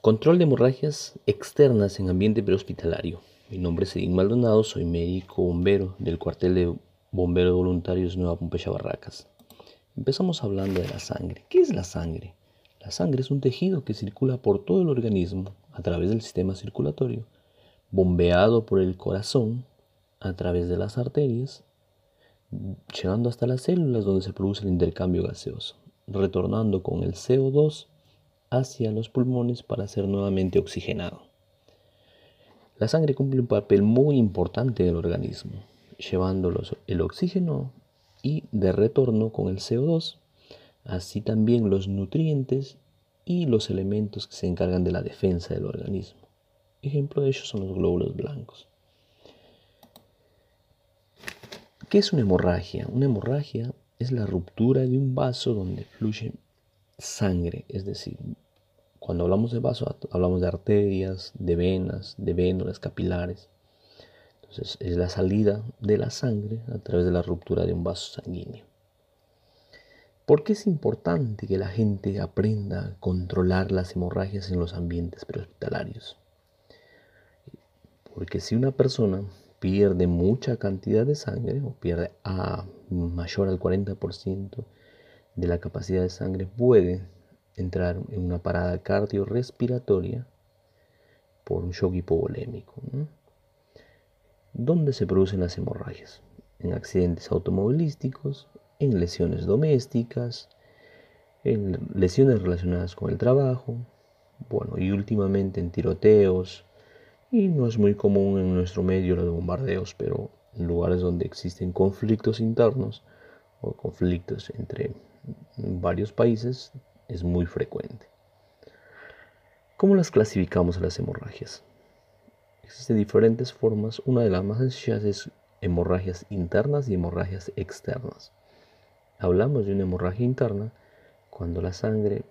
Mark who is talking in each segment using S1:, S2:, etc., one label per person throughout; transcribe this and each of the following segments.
S1: Control de hemorragias externas en ambiente prehospitalario. Mi nombre es Edín Maldonado, soy médico bombero del cuartel de bomberos voluntarios Nueva Pompeya Barracas. Empezamos hablando de la sangre. ¿Qué es la sangre? La sangre es un tejido que circula por todo el organismo a través del sistema circulatorio, bombeado por el corazón a través de las arterias, llegando hasta las células donde se produce el intercambio gaseoso, retornando con el CO2 hacia los pulmones para ser nuevamente oxigenado. La sangre cumple un papel muy importante en el organismo, llevando el oxígeno y de retorno con el CO2, así también los nutrientes y los elementos que se encargan de la defensa del organismo. Ejemplo de ellos son los glóbulos blancos. ¿Qué es una hemorragia? Una hemorragia es la ruptura de un vaso donde fluye sangre, es decir, cuando hablamos de vaso hablamos de arterias, de venas, de vénulas capilares. Entonces es la salida de la sangre a través de la ruptura de un vaso sanguíneo. ¿Por qué es importante que la gente aprenda a controlar las hemorragias en los ambientes prehospitalarios? Porque si una persona pierde mucha cantidad de sangre o pierde a mayor al 40% de la capacidad de sangre, puede entrar en una parada cardiorrespiratoria por un shock hipovolémico. ¿Dónde se producen las hemorragias? En accidentes automovilísticos, en lesiones domésticas, en lesiones relacionadas con el trabajo, bueno, y últimamente en tiroteos, y no es muy común en nuestro medio los bombardeos, pero en lugares donde existen conflictos internos o conflictos entre varios países es muy frecuente. ¿Cómo las clasificamos las hemorragias? Existen diferentes formas. Una de las más sencillas es hemorragias internas y hemorragias externas. Hablamos de una hemorragia interna cuando la sangre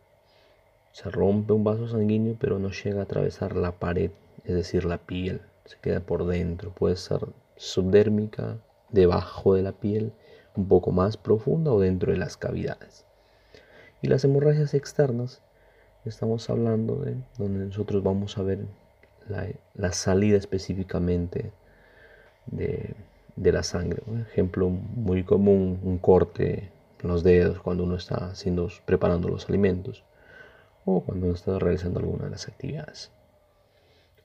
S1: se rompe un vaso sanguíneo pero no llega a atravesar la pared, es decir, la piel. Se queda por dentro. Puede ser subdérmica, debajo de la piel, un poco más profunda o dentro de las cavidades. Y las hemorragias externas, estamos hablando de donde nosotros vamos a ver la, salida específicamente de, la sangre. Un ejemplo muy común, un corte en los dedos cuando uno está haciendo, preparando los alimentos o cuando uno está realizando alguna de las actividades.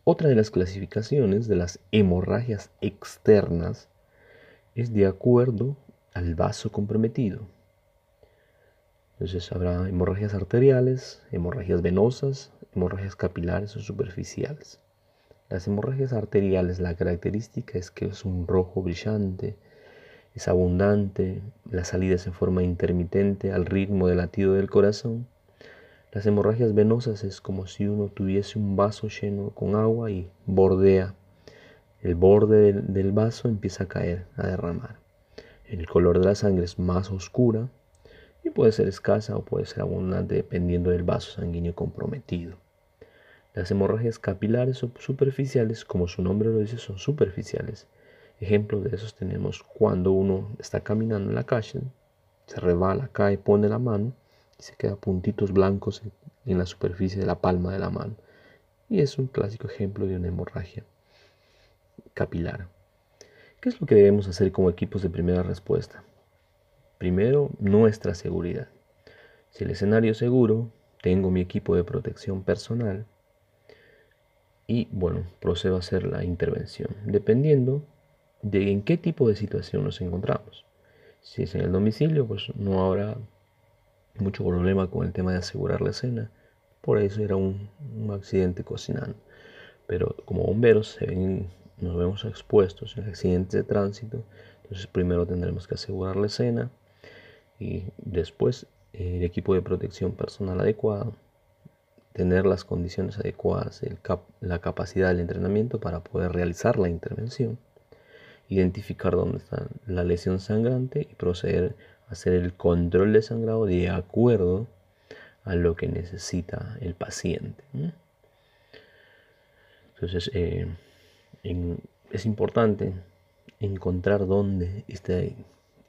S1: Otra de las clasificaciones de las hemorragias externas es de acuerdo al vaso comprometido. Entonces habrá hemorragias arteriales, hemorragias venosas, hemorragias capilares o superficiales. Las hemorragias arteriales, la característica es que es un rojo brillante, es abundante, la salida es en forma intermitente al ritmo del latido del corazón. Las hemorragias venosas es como si uno tuviese un vaso lleno con agua y bordea. El borde del, vaso empieza a caer, a derramar. El color de la sangre es más oscura, y puede ser escasa o puede ser abundante dependiendo del vaso sanguíneo comprometido. Las hemorragias capilares o superficiales, como su nombre lo dice, son superficiales. Ejemplos de esos tenemos cuando uno está caminando en la calle, se rebala, cae, pone la mano y se queda puntitos blancos en la superficie de la palma de la mano. Y es un clásico ejemplo de una hemorragia capilar. ¿Qué es lo que debemos hacer como equipos de primera respuesta? Primero, nuestra seguridad. Si el escenario es seguro, tengo mi equipo de protección personal y bueno, procedo a hacer la intervención, dependiendo de en qué tipo de situación nos encontramos. Si es en el domicilio, pues no habrá mucho problema con el tema de asegurar la escena. Por eso era un, accidente cocinando. Pero como bomberos nos vemos expuestos en accidentes de tránsito. Entonces primero tendremos que asegurar la escena, después el equipo de protección personal adecuado, tener las condiciones adecuadas, la capacidad del entrenamiento para poder realizar la intervención, identificar dónde está la lesión sangrante y proceder a hacer el control de sangrado de acuerdo a lo que necesita el paciente. Entonces, eh, es importante encontrar dónde está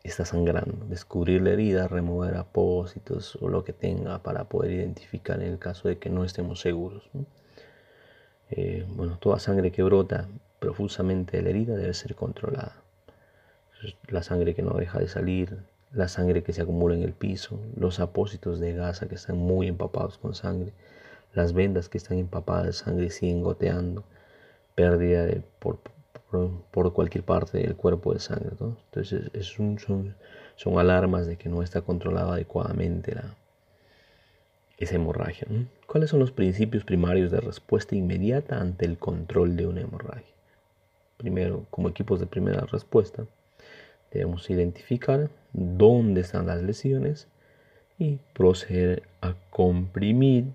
S1: está sangrando, descubrir la herida, remover apósitos o lo que tenga para poder identificar en el caso de que no estemos seguros. Eh, bueno, toda sangre que brota profusamente de la herida debe ser controlada. La sangre que no deja de salir, la sangre que se acumula en el piso, los apósitos de gasa que están muy empapados con sangre, las vendas que están empapadas de sangre siguen goteando, pérdida de, por, cualquier parte del cuerpo de sangre. Entonces son, alarmas de que no está controlada adecuadamente la, esa hemorragia. ¿Cuáles son los principios primarios de respuesta inmediata ante el control de una hemorragia? Primero, como equipos de primera respuesta, debemos identificar dónde están las lesiones y proceder a comprimir,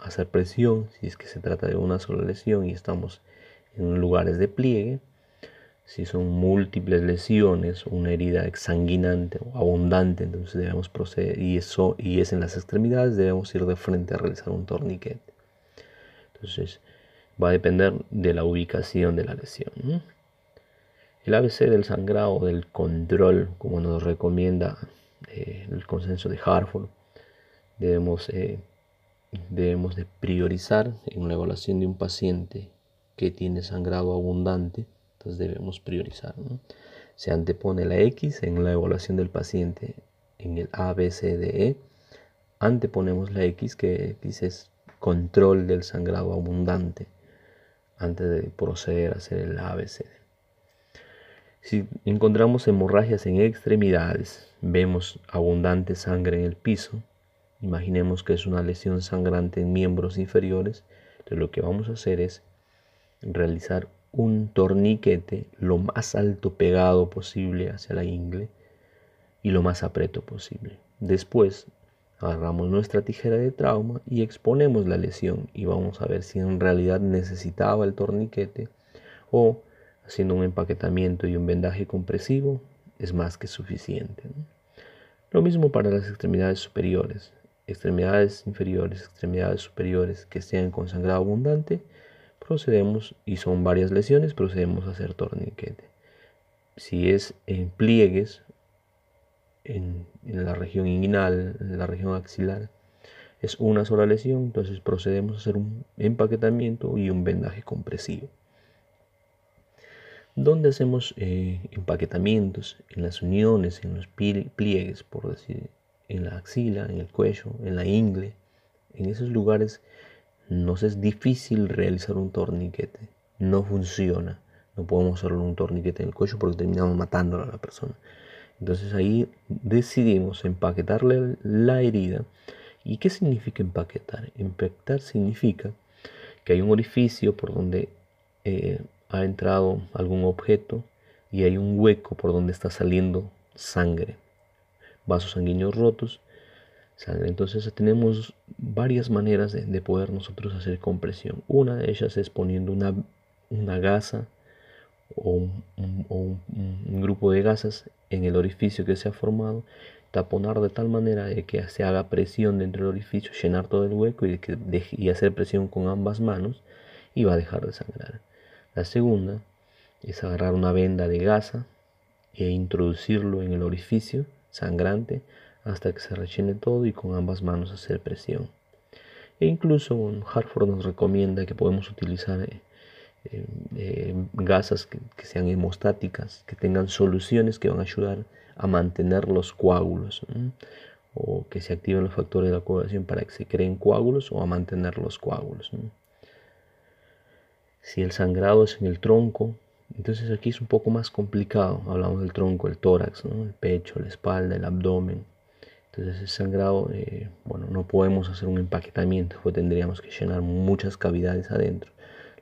S1: hacer presión, si es que se trata de una sola lesión y estamos en lugares de pliegue, si son múltiples lesiones, una herida exsanguinante o abundante, entonces debemos proceder, y eso y es en las extremidades, debemos ir de frente a realizar un torniquete. Entonces, va a depender de la ubicación de la lesión. El ABC del sangrado, del control, como nos recomienda eh, el consenso de Hartford, debemos, eh, debemos de priorizar en la evaluación de un paciente que tiene sangrado abundante entonces debemos priorizar. Se antepone la X en la evaluación del paciente en el ABCDE. Anteponemos la X, que X es control del sangrado abundante, antes de proceder a hacer el ABCD. Si encontramos hemorragias en extremidades, vemos abundante sangre en el piso, imaginemos que es una lesión sangrante en miembros inferiores, entonces lo que vamos a hacer es realizar un torniquete lo más alto pegado posible hacia la ingle y lo más apreto posible. Después agarramos nuestra tijera de trauma y exponemos la lesión y vamos a ver si en realidad necesitaba el torniquete o haciendo un empaquetamiento y un vendaje compresivo es más que suficiente. Lo mismo para las extremidades superiores. Extremidades inferiores, extremidades superiores que estén con sangrado abundante, procedemos, y son varias lesiones, procedemos a hacer torniquete. Si es en pliegues, en, la región inguinal, en la región axilar, es una sola lesión, entonces procedemos a hacer un empaquetamiento y un vendaje compresivo. Donde hacemos eh, empaquetamientos en las uniones, en los pliegues, por decir, en la axila, en el cuello, en la ingle, en esos lugares nos es difícil realizar un torniquete. No funciona. No podemos hacerle un torniquete en el cuello porque terminamos matándola a la persona. Entonces ahí decidimos empaquetarle la herida. ¿Y qué significa empaquetar? Empaquetar significa que hay un orificio por donde eh, ha entrado algún objeto y hay un hueco por donde está saliendo sangre, vasos sanguíneos rotos entonces tenemos varias maneras de, poder nosotros hacer compresión. Una de ellas es poniendo una, una gasa o, un, grupo de gasas en el orificio que se ha formado, taponar de tal manera de que se haga presión dentro del orificio, llenar todo el hueco y, que y hacer presión con ambas manos y va a dejar de sangrar. La segunda es agarrar una venda de gasa e introducirlo en el orificio sangrante hasta que se rellene todo y con ambas manos hacer presión. E incluso Hartford nos recomienda que podemos utilizar eh, eh, gasas que, sean hemostáticas, que tengan soluciones que van a ayudar a mantener los coágulos o que se activen los factores de la coagulación para que se creen coágulos o a mantener los coágulos. Si el sangrado es en el tronco, entonces aquí es un poco más complicado. Hablamos del tronco, el tórax, el pecho, la espalda, el abdomen. Entonces el sangrado, eh, bueno, no podemos hacer un empaquetamiento, pues tendríamos que llenar muchas cavidades adentro.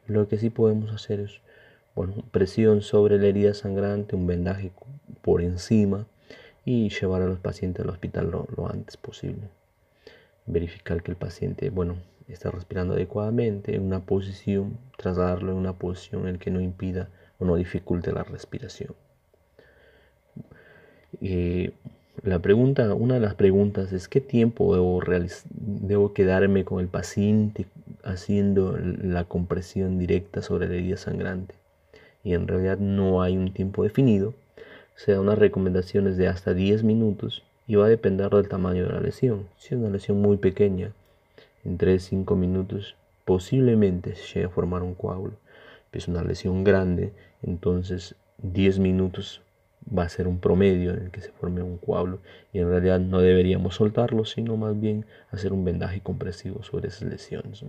S1: Lo que sí podemos hacer es, bueno, presión sobre la herida sangrante, un vendaje por encima y llevar a los pacientes al hospital lo, antes posible. Verificar que el paciente, bueno, está respirando adecuadamente en una posición, trasladarlo en una posición en que no impida o no dificulte la respiración. Eh, la pregunta, una de las preguntas es qué tiempo debo, debo quedarme con el paciente haciendo la compresión directa sobre la herida sangrante. Y en realidad no hay un tiempo definido. Se da unas recomendaciones de hasta 10 minutos y va a depender del tamaño de la lesión. Si es una lesión muy pequeña, en 3-5 minutos posiblemente se llegue a formar un coágulo. Es una lesión grande, entonces 10 minutos va a ser un promedio en el que se forme un coágulo y en realidad no deberíamos soltarlo, sino más bien hacer un vendaje compresivo sobre esas lesiones.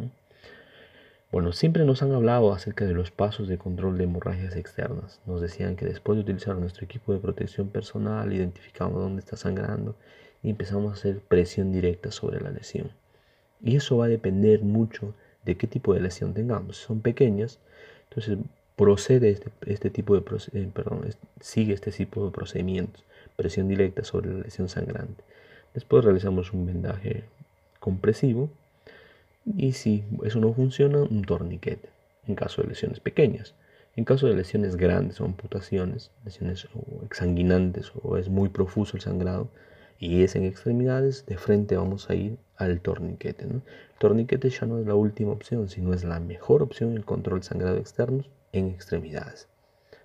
S1: Bueno, siempre nos han hablado acerca de los pasos de control de hemorragias externas. Nos decían que después de utilizar nuestro equipo de protección personal, identificamos dónde está sangrando y empezamos a hacer presión directa sobre la lesión. Y eso va a depender mucho de qué tipo de lesión tengamos. Si son pequeñas, entonces procede este, este tipo de eh, perdón, sigue este tipo de procedimientos, presión directa sobre la lesión sangrante. Después realizamos un vendaje compresivo y si eso no funciona, un torniquete en caso de lesiones pequeñas. En caso de lesiones grandes o amputaciones, lesiones exsanguinantes o es muy profuso el sangrado y es en extremidades, de frente vamos a ir al torniquete. El torniquete ya no es la última opción, sino es la mejor opción en el control sangrado externo en extremidades.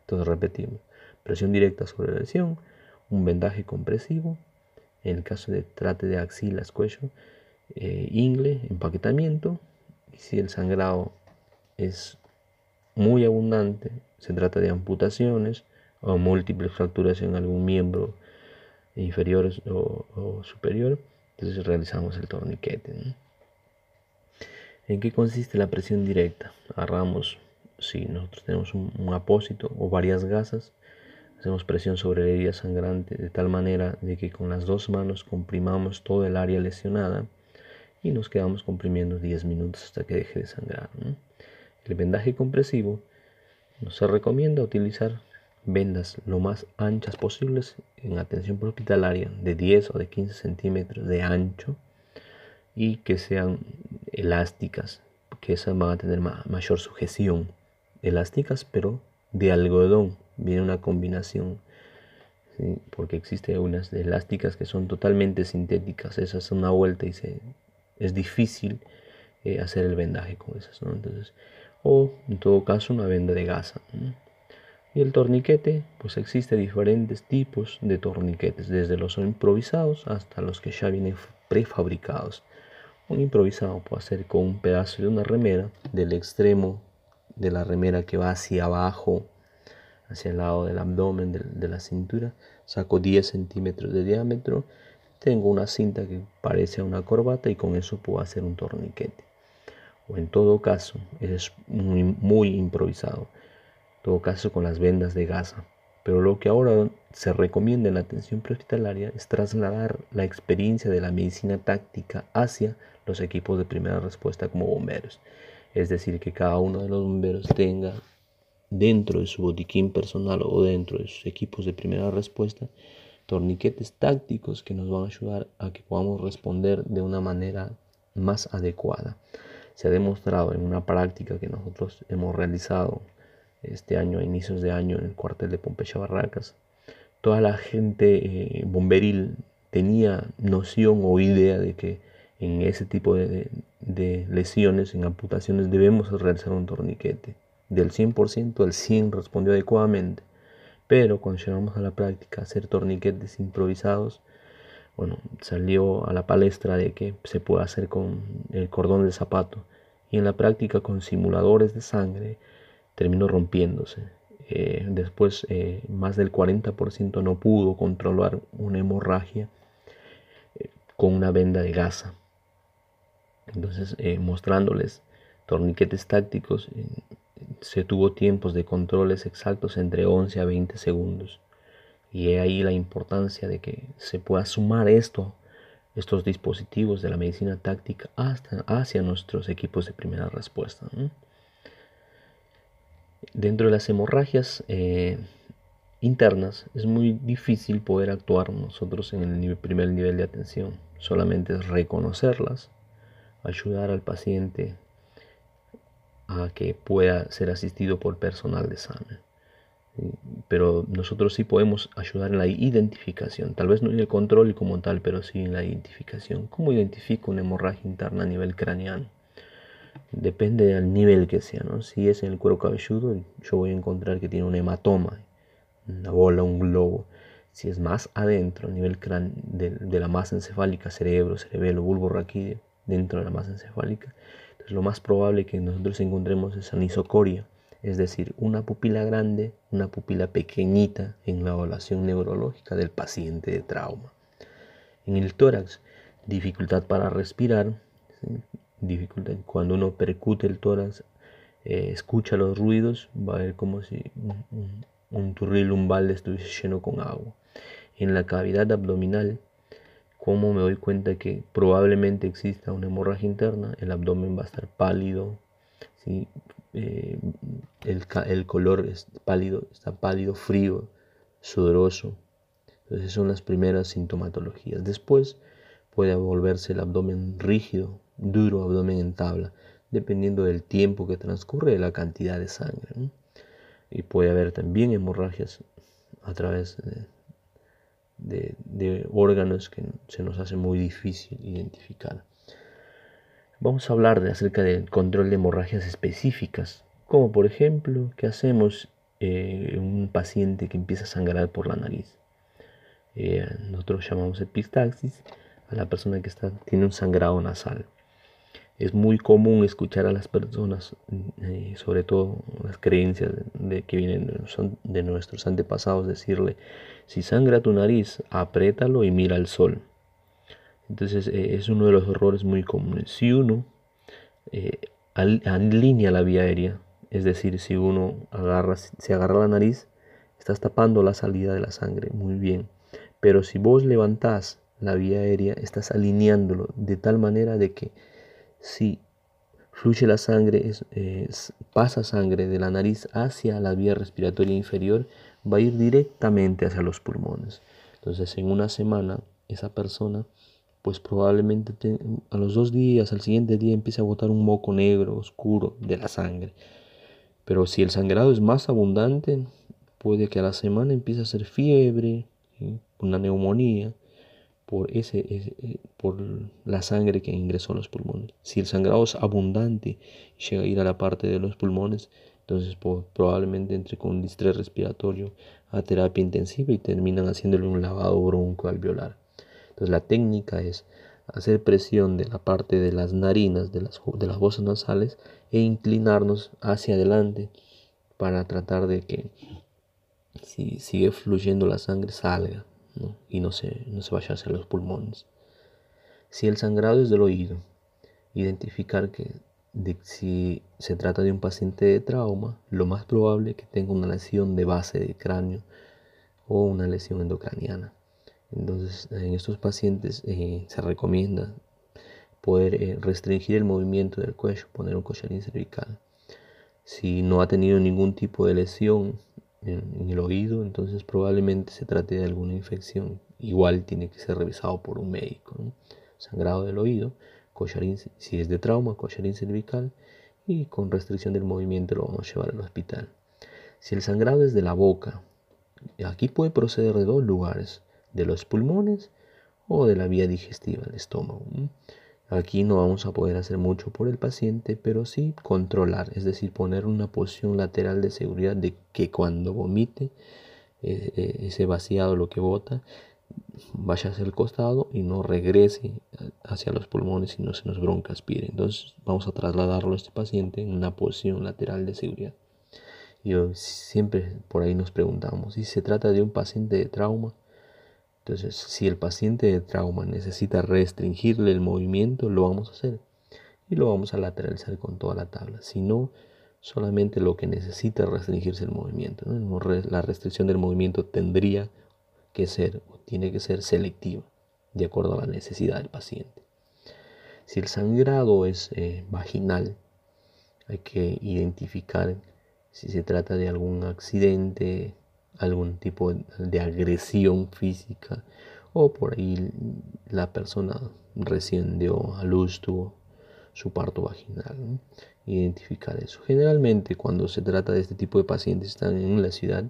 S1: Entonces repetimos, presión directa sobre la lesión, un vendaje compresivo, en el caso de trate de axilas, cuello, eh, ingle, empaquetamiento, y si el sangrado es muy abundante, se trata de amputaciones o múltiples fracturas en algún miembro inferior o, superior, entonces realizamos el torniquete. ¿En qué consiste la presión directa? Agarramos si nosotros tenemos un, apósito o varias gasas, hacemos presión sobre la herida sangrante de tal manera de que con las dos manos comprimamos todo el área lesionada y nos quedamos comprimiendo 10 minutos hasta que deje de sangrar. El vendaje compresivo nos recomienda utilizar vendas lo más anchas posibles en atención hospitalaria de 10 o de 15 centímetros de ancho y que sean elásticas, que esas van a tener mayor sujeción elásticas, pero de algodón. Viene una combinación, porque existe unas elásticas que son totalmente sintéticas. Esas son una vuelta y se, es difícil eh, hacer el vendaje con esas. Entonces, o en todo caso una venda de gasa. Y el torniquete, pues existe diferentes tipos de torniquetes, desde los improvisados hasta los que ya vienen prefabricados. Un improvisado puede ser con un pedazo de una remera del extremo de la remera que va hacia abajo, hacia el lado del abdomen, de, la cintura. Saco 10 centímetros de diámetro. Tengo una cinta que parece una corbata y con eso puedo hacer un torniquete. O en todo caso, es muy, muy improvisado. En todo caso, con las vendas de gasa. Pero lo que ahora se recomienda en la atención prehospitalaria es trasladar la experiencia de la medicina táctica hacia los equipos de primera respuesta como bomberos. Es decir, que cada uno de los bomberos tenga dentro de su botiquín personal o dentro de sus equipos de primera respuesta torniquetes tácticos que nos van a ayudar a que podamos responder de una manera más adecuada. Se ha demostrado en una práctica que nosotros hemos realizado este año, a inicios de año, en el cuartel de Pompeya Barracas, toda la gente eh, bomberil tenía noción o idea de que en ese tipo de, lesiones, en amputaciones, debemos realizar un torniquete. Del 100% el 100 respondió adecuadamente, pero cuando llegamos a la práctica hacer torniquetes improvisados, bueno, salió a la palestra de que se puede hacer con el cordón del zapato y en la práctica con simuladores de sangre terminó rompiéndose. Eh, después eh, más del 40% no pudo controlar una hemorragia eh, con una venda de gasa. Entonces, eh, mostrándoles torniquetes tácticos, eh, se tuvo tiempos de controles exactos entre 11 a 20 segundos. Y he ahí la importancia de que se pueda sumar esto, estos dispositivos de la medicina táctica hasta, hacia nuestros equipos de primera respuesta. Dentro de las hemorragias eh, internas es muy difícil poder actuar nosotros en el primer nivel de atención. Solamente es reconocerlas, ayudar al paciente a que pueda ser asistido por personal de salud. Pero nosotros sí podemos ayudar en la identificación, tal vez no en el control como tal, pero sí en la identificación. ¿Cómo identifico una hemorragia interna a nivel craneano? Depende del nivel que sea, ¿no? Si es en el cuero cabelludo, yo voy a encontrar que tiene un hematoma, una bola, un globo. Si es más adentro, a nivel de la masa encefálica, cerebro, cerebelo, bulbo raquídeo, dentro de la masa encefálica. Entonces, lo más probable que nosotros encontremos es anisocoria, es decir, una pupila grande, una pupila pequeñita en la evaluación neurológica del paciente de trauma. En el tórax, dificultad para respirar, dificultad cuando uno percute el tórax, eh, escucha los ruidos, va a ver como si un, un, turril, un balde estuviese lleno con agua. En la cavidad abdominal, como me doy cuenta que probablemente exista una hemorragia interna, el abdomen va a estar pálido, eh, el, color es pálido, está pálido, frío, sudoroso. Entonces son las primeras sintomatologías. Después puede volverse el abdomen rígido, duro, abdomen en tabla, dependiendo del tiempo que transcurre y la cantidad de sangre. Y puede haber también hemorragias a través de, de, órganos que se nos hace muy difícil identificar. Vamos a hablar de, acerca del control de hemorragias específicas, como por ejemplo, ¿qué hacemos en eh, un paciente que empieza a sangrar por la nariz? Eh, nosotros llamamos epistaxis a la persona que está, tiene un sangrado nasal. Es muy común escuchar a las personas, eh, sobre todo las creencias de, que vienen de nuestros antepasados, decirle, si sangra tu nariz, apriétalo y mira al sol. Entonces eh, es uno de los errores muy comunes. Si uno eh, alinea la vía aérea, es decir, si uno agarra, se agarra la nariz, estás tapando la salida de la sangre, muy bien. Pero si vos levantás la vía aérea, estás alineándolo de tal manera de que si fluye la sangre, pasa sangre de la nariz hacia la vía respiratoria inferior, va a ir directamente hacia los pulmones. Entonces en una semana esa persona pues probablemente a los dos días, al siguiente día empiece a botar un moco negro, oscuro de la sangre. Pero si el sangrado es más abundante, puede que a la semana empiece a hacer fiebre, una neumonía, por, ese, eh, por la sangre que ingresó a los pulmones. Si el sangrado es abundante y llega a ir a la parte de los pulmones, entonces probablemente entre con un distrés respiratorio a terapia intensiva y terminan haciéndole un lavado bronco alveolar. Entonces la técnica es hacer presión de la parte de las narinas, de las, de las voces nasales e inclinarnos hacia adelante para tratar de que si sigue fluyendo la sangre salga y no se, no se vaya hacia los pulmones. Si el sangrado es del oído, identificar que si se trata de un paciente de trauma, lo más probable es que tenga una lesión de base de cráneo o una lesión endocraniana. Entonces, en estos pacientes eh, se recomienda poder eh, restringir el movimiento del cuello, poner un collarín cervical. Si no ha tenido ningún tipo de lesión en, el oído, entonces probablemente se trate de alguna infección. Igual tiene que ser revisado por un médico. Sangrado del oído collarín, si es de trauma, collarín cervical y con restricción del movimiento lo vamos a llevar al hospital. Si el sangrado es de la boca, aquí puede proceder de dos lugares, de los pulmones o de la vía digestiva, del estómago. Aquí no vamos a poder hacer mucho por el paciente, pero sí controlar, es decir, poner una posición lateral de seguridad de que cuando vomite eh, eh, ese vaciado, lo que bota, vaya hacia el costado y no regrese hacia los pulmones y no se nos broncaspire. Entonces vamos a trasladarlo a este paciente en una posición lateral de seguridad. Y siempre por ahí nos preguntamos, si se trata de un paciente de trauma, entonces si el paciente de trauma necesita restringirle el movimiento, lo vamos a hacer. Y lo vamos a lateralizar con toda la tabla. Si no, solamente lo que necesita restringirse el movimiento. La restricción del movimiento tendría que ser o tiene que ser selectiva de acuerdo a la necesidad del paciente. Si el sangrado es eh, vaginal, hay que identificar si se trata de algún accidente, algún tipo de agresión física o por ahí la persona recién dio a luz, tuvo su parto vaginal. Identificar eso. Generalmente cuando se trata de este tipo de pacientes están en la ciudad,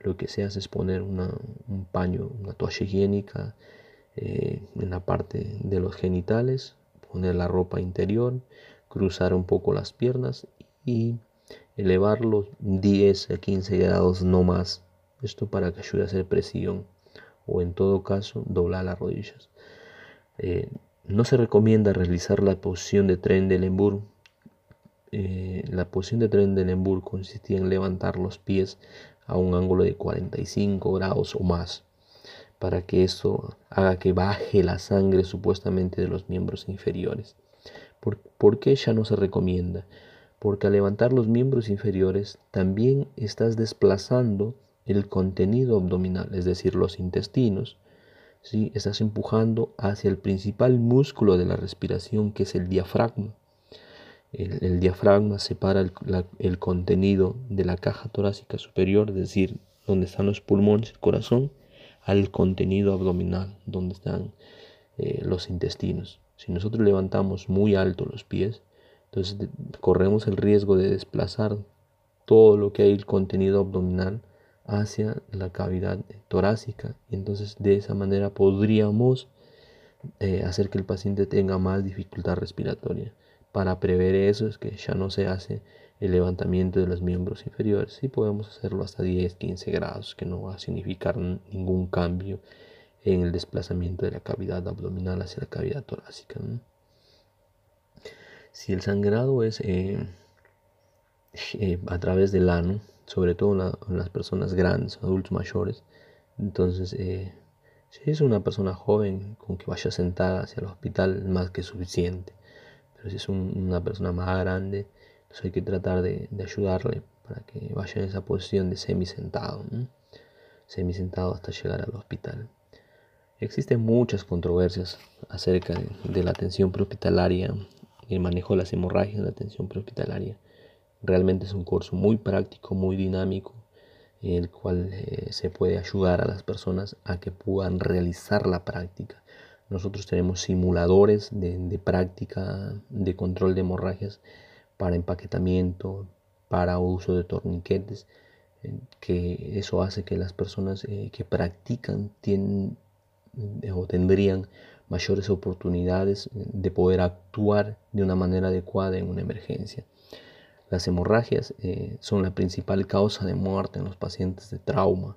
S1: lo que se hace es poner un paño, una toalla higiénica eh, en la parte de los genitales, poner la ropa interior, cruzar un poco las piernas y elevarlos 10 a 15 grados no más. Esto para que ayude a hacer presión o en todo caso doblar las rodillas. Eh, no se recomienda realizar la posición de tren de Lembourg eh, la posición de Trendelenburg consistía en levantar los pies a un ángulo de 45 grados o más para que esto haga que baje la sangre supuestamente de los miembros inferiores. ¿Por, qué ya no se recomienda? Porque al levantar los miembros inferiores también estás desplazando el contenido abdominal, es decir, los intestinos. ¿sí? Estás empujando hacia el principal músculo de la respiración, que es el diafragma. El, diafragma separa el, contenido de la caja torácica superior, es decir, donde están los pulmones, el corazón, al contenido abdominal, donde están eh, los intestinos. Si nosotros levantamos muy alto los pies, entonces corremos el riesgo de desplazar todo lo que hay el contenido abdominal hacia la cavidad torácica y entonces de esa manera podríamos eh, hacer que el paciente tenga más dificultad respiratoria. Para prever eso es que ya no se hace el levantamiento de los miembros inferiores y podemos hacerlo hasta 10-15 grados que no va a significar ningún cambio en el desplazamiento de la cavidad abdominal hacia la cavidad torácica. Si el sangrado es eh, eh, a través del ano, sobre todo en, las personas grandes, adultos mayores, entonces eh, si es una persona joven con que vaya sentada hacia el hospital, más que suficiente. Pero si es una persona más grande, entonces hay que tratar de, ayudarle para que vaya en esa posición de semi-sentado, semi-sentado hasta llegar al hospital. Existen muchas controversias acerca de, la atención prehospitalaria, el manejo de las hemorragias en la atención prehospitalaria. Realmente es un curso muy práctico, muy dinámico, en el cual eh, se puede ayudar a las personas a que puedan realizar la práctica. Nosotros tenemos simuladores de, práctica de control de hemorragias para empaquetamiento, para uso de torniquetes, eh, que eso hace que las personas eh, que practican tienen, o tendrían mayores oportunidades de poder actuar de una manera adecuada en una emergencia. Las hemorragias eh, son la principal causa de muerte en los pacientes de trauma.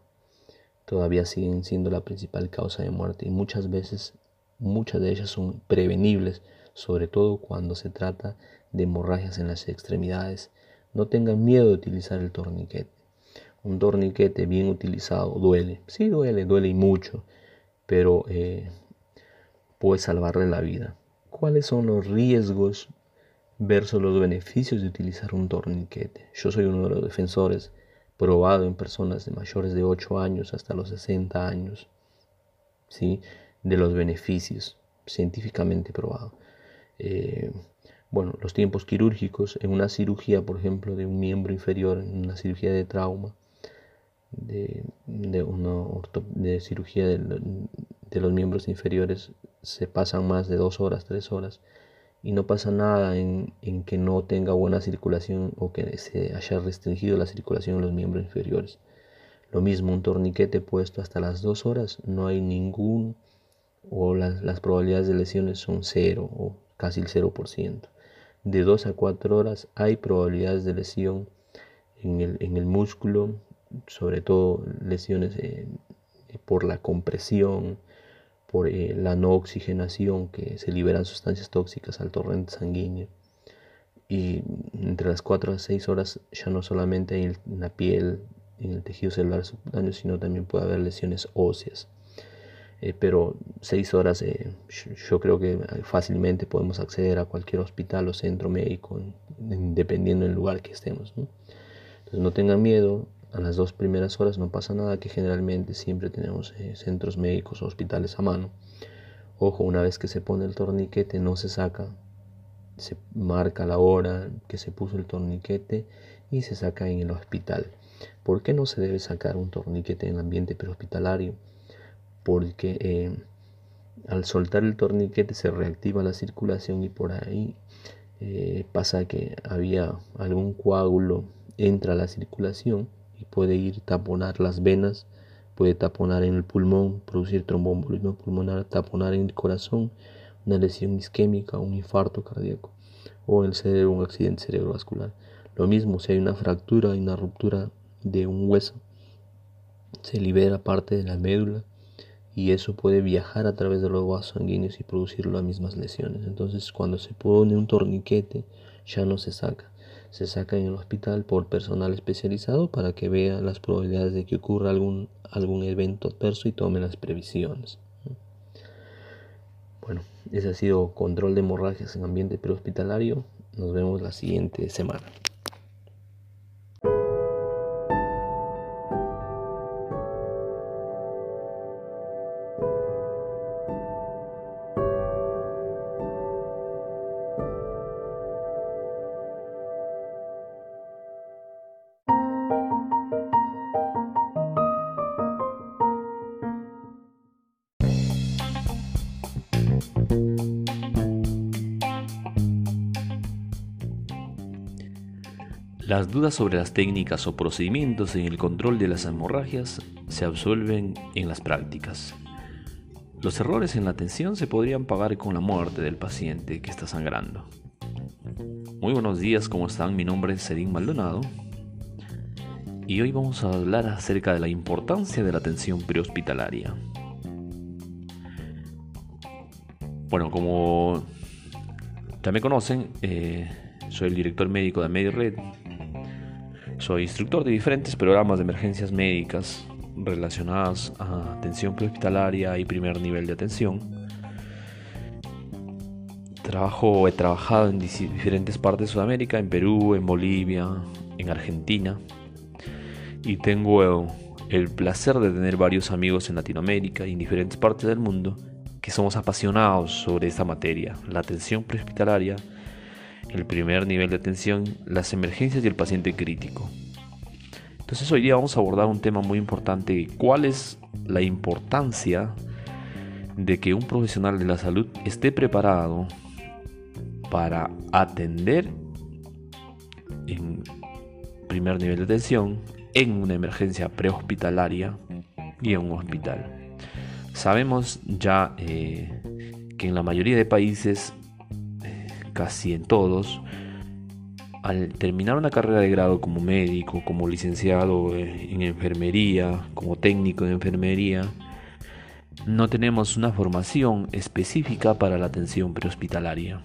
S1: Todavía siguen siendo la principal causa de muerte y muchas veces muchas de ellas son prevenibles, sobre todo cuando se trata de hemorragias en las extremidades. No tengan miedo de utilizar el torniquete. Un torniquete bien utilizado duele. Sí duele, duele y mucho pero eh, puede salvarle la vida. ¿Cuáles son los riesgos versus los beneficios de utilizar un torniquete? Yo soy uno de los defensores probado en personas de mayores de 8 años hasta los 60 años, ¿sí? de los beneficios científicamente probado. Eh, bueno, los tiempos quirúrgicos en una cirugía, por ejemplo, de un miembro inferior, en una cirugía de trauma, de, una de cirugía de, los miembros inferiores se pasan más de dos horas, tres horas y no pasa nada en, que no tenga buena circulación o que se haya restringido la circulación en los miembros inferiores. Lo mismo, un torniquete puesto hasta las dos horas, no hay ningún, o las, las probabilidades de lesiones son cero o casi el 0%. De dos a cuatro horas hay probabilidades de lesión en el, en el músculo sobre todo lesiones eh, por la compresión, por eh, la no oxigenación, que se liberan sustancias tóxicas al torrente sanguíneo. Y entre las 4 a 6 horas ya no solamente en, la piel, en el tejido celular subcutáneo, sino también puede haber lesiones óseas. Eh, pero 6 horas yo, creo que fácilmente podemos acceder a cualquier hospital o centro médico, dependiendo del lugar que estemos. Entonces no tengan miedo, a las dos primeras horas no pasa nada, que generalmente siempre tenemos eh, centros médicos o hospitales a mano. Ojo, una vez que se pone el torniquete no se saca, se marca la hora que se puso el torniquete y se saca en el hospital. ¿Por qué no se debe sacar un torniquete en el ambiente prehospitalario? Porque eh, al soltar el torniquete se reactiva la circulación y por ahí eh, pasa que había algún coágulo entra a la circulación y puede ir taponar las venas, puede taponar en el pulmón, producir trombombolismo pulmonar, taponar en el corazón, una lesión isquémica, un infarto cardíaco o en el cerebro un accidente cerebrovascular. Lo mismo si hay una fractura y una ruptura de un hueso, se libera parte de la médula y eso puede viajar a través de los vasos sanguíneos y producir las mismas lesiones. Entonces cuando se pone un torniquete ya no se saca. Se sacan en el hospital por personal especializado para que vea las probabilidades de que ocurra algún, algún evento adverso y tome las previsiones. Bueno, ese ha sido control de hemorragias en ambiente prehospitalario. Nos vemos la siguiente semana. Sobre las técnicas o procedimientos en el control de las hemorragias se absuelven en las prácticas. Los errores en la atención se podrían pagar con la muerte del paciente que está sangrando. Muy buenos días, ¿cómo están? Mi nombre es Serín Maldonado y hoy vamos a hablar acerca de la importancia de la atención prehospitalaria. Bueno, como ya me conocen, eh, soy el director médico de MediRed, soy instructor de diferentes programas de emergencias médicas relacionadas a atención prehospitalaria y primer nivel de atención. Trabajo, he trabajado en diferentes partes de Sudamérica, en Perú, en Bolivia, en Argentina. Y tengo el placer de tener varios amigos en Latinoamérica y en diferentes partes del mundo que somos apasionados sobre esta materia, la atención prehospitalaria el primer nivel de atención, las emergencias y el paciente crítico. Entonces hoy día vamos a abordar un tema muy importante, cuál es la importancia de que un profesional de la salud esté preparado para atender en primer nivel de atención en una emergencia prehospitalaria y en un hospital. Sabemos ya eh, que en la mayoría de países casi en todos, al terminar una carrera de grado como médico, como licenciado en enfermería, como técnico de enfermería, no tenemos una formación específica para la atención prehospitalaria.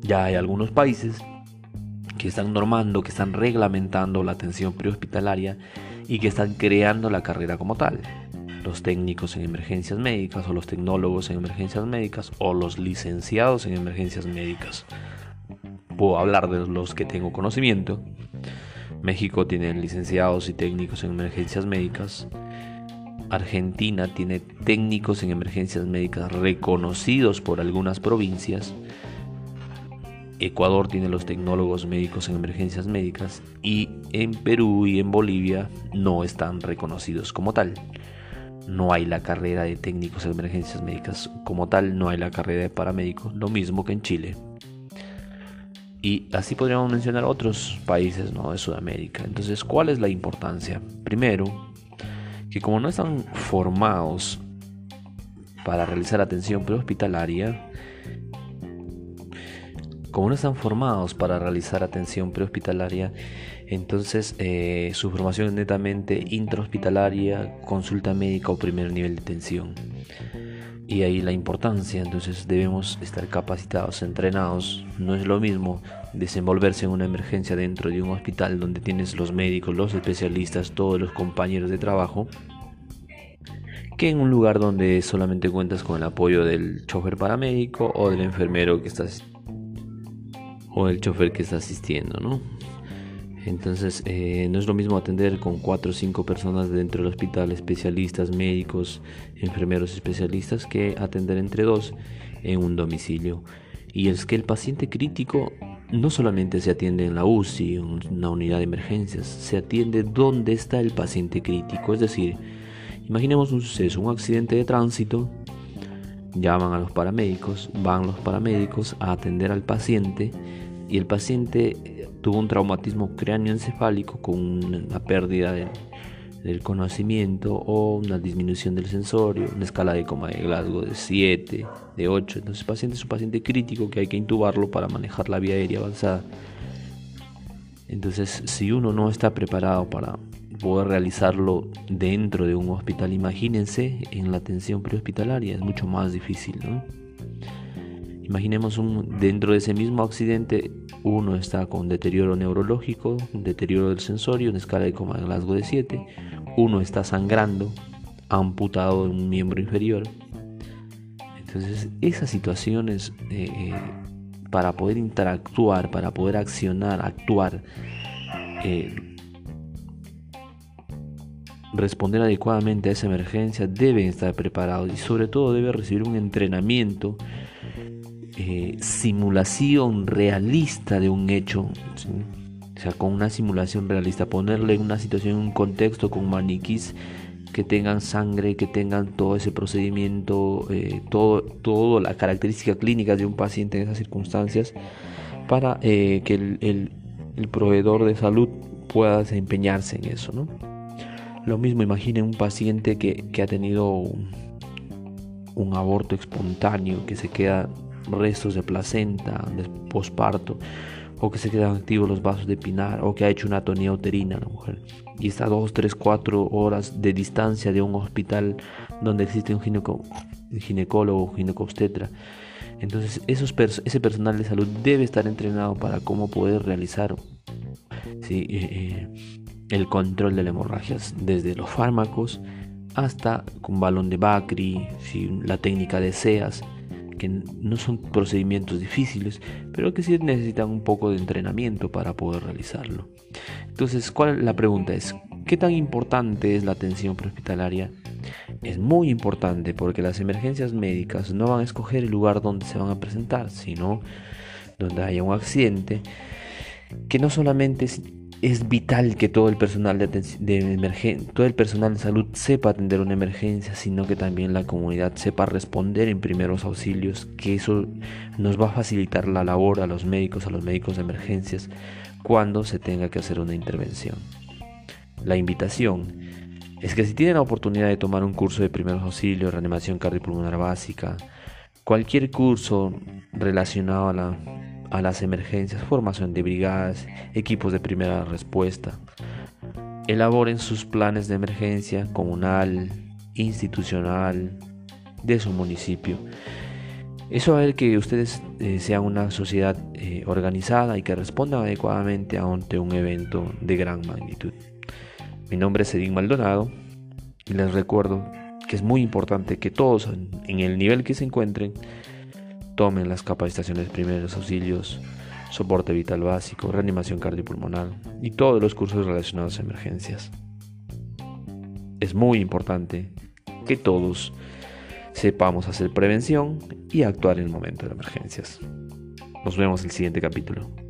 S1: Ya hay algunos países que están normando, que están reglamentando la atención prehospitalaria y que están creando la carrera como tal los técnicos en emergencias médicas o los tecnólogos en emergencias médicas o los licenciados en emergencias médicas. Puedo hablar de los que tengo conocimiento. México tiene licenciados y técnicos en emergencias médicas. Argentina tiene técnicos en emergencias médicas reconocidos por algunas provincias. Ecuador tiene los tecnólogos médicos en emergencias médicas y en Perú y en Bolivia no están reconocidos como tal no hay la carrera de técnicos en emergencias médicas como tal, no hay la carrera de paramédicos, lo mismo que en Chile. Y así podríamos mencionar otros países ¿no? de Sudamérica. Entonces, ¿cuál es la importancia? Primero, que como no están formados para realizar atención prehospitalaria, como no están formados para realizar atención prehospitalaria, entonces eh, su formación es netamente intrahospitalaria, consulta médica o primer nivel de atención. Y ahí la importancia, entonces debemos estar capacitados, entrenados. No es lo mismo desenvolverse en una emergencia dentro de un hospital donde tienes los médicos, los especialistas, todos los compañeros de trabajo, que en un lugar donde solamente cuentas con el apoyo del chofer paramédico o del enfermero que estás o el chofer que está asistiendo, ¿no? Entonces eh, no es lo mismo atender con cuatro o cinco personas dentro del hospital, especialistas, médicos, enfermeros especialistas, que atender entre dos en un domicilio. Y es que el paciente crítico no solamente se atiende en la UCI, en una unidad de emergencias, se atiende donde está el paciente crítico. Es decir, imaginemos un suceso, un accidente de tránsito, llaman a los paramédicos, van los paramédicos a atender al paciente y el paciente eh, tuvo un traumatismo cráneoencefálico con una pérdida del conocimiento o una disminución del sensorio, una escala de coma de Glasgow de 7, de 8. Entonces el paciente es un paciente crítico que hay que intubarlo para manejar la vía aérea avanzada. Entonces si uno no está preparado para poder realizarlo dentro de un hospital, imagínense en la atención prehospitalaria, es mucho más difícil. Imaginemos un, dentro de ese mismo accidente, uno está con deterioro neurológico, deterioro del sensorio, en escala de coma de Glasgow de 7, uno está sangrando, amputado de un miembro inferior. Entonces, esas situaciones eh, eh, para poder interactuar, para poder accionar, actuar, eh, responder adecuadamente a esa emergencia, deben estar preparados y sobre todo debe recibir un entrenamiento, simulación realista de un hecho. O sea, con una simulación realista, ponerle una situación, un contexto con maniquís que tengan sangre, que tengan todo ese procedimiento, eh, todo, todo las características clínicas de un paciente en esas circunstancias, para eh, que el, proveedor de salud pueda desempeñarse en eso. ¿no? Lo mismo, imaginen un paciente que, ha tenido un, aborto espontáneo, que se queda restos de placenta, de posparto o que se quedan activos los vasos de pinar, o que ha hecho una atonía uterina la mujer, y está a 2, 3, 4 horas de distancia de un hospital donde existe un gineco, ginecólogo o ginecobstetra. Entonces esos ese personal de salud debe estar entrenado para cómo poder realizar ¿sí? Eh, eh, el control de la hemorragia, desde los fármacos hasta con balón de Bacri, la técnica de SEAS, que no son procedimientos difíciles, pero que sí necesitan un poco de entrenamiento para poder realizarlo. Entonces, ¿cuál la pregunta es? ¿Qué tan importante es la atención prehospitalaria? Es muy importante porque las emergencias médicas no van a escoger el lugar donde se van a presentar, sino donde haya un accidente que no solamente vital que todo el personal de, de todo el personal de salud sepa atender una emergencia, sino que también la comunidad sepa responder en primeros auxilios, que eso nos va a facilitar la labor a los médicos, a los médicos de emergencias, cuando se tenga que hacer una intervención. La invitación es que si tienen la oportunidad de tomar un curso de primeros auxilios, reanimación cardiopulmonar básica, cualquier curso relacionado a la a las emergencias, formación de brigadas, equipos de primera respuesta. Elaboren sus planes de emergencia comunal, institucional, de su municipio. Eso va a ver que ustedes eh, sean una sociedad eh, organizada y que respondan adecuadamente ante un evento de gran magnitud. Mi nombre es Edín Maldonado y les recuerdo que es muy importante que todos en el nivel que se encuentren tomen las capacitaciones de primeros auxilios, soporte vital básico, reanimación cardiopulmonar y todos los cursos relacionados a emergencias. Es muy importante que todos sepamos hacer prevención y actuar en el momento de emergencias. Nos vemos en el siguiente capítulo.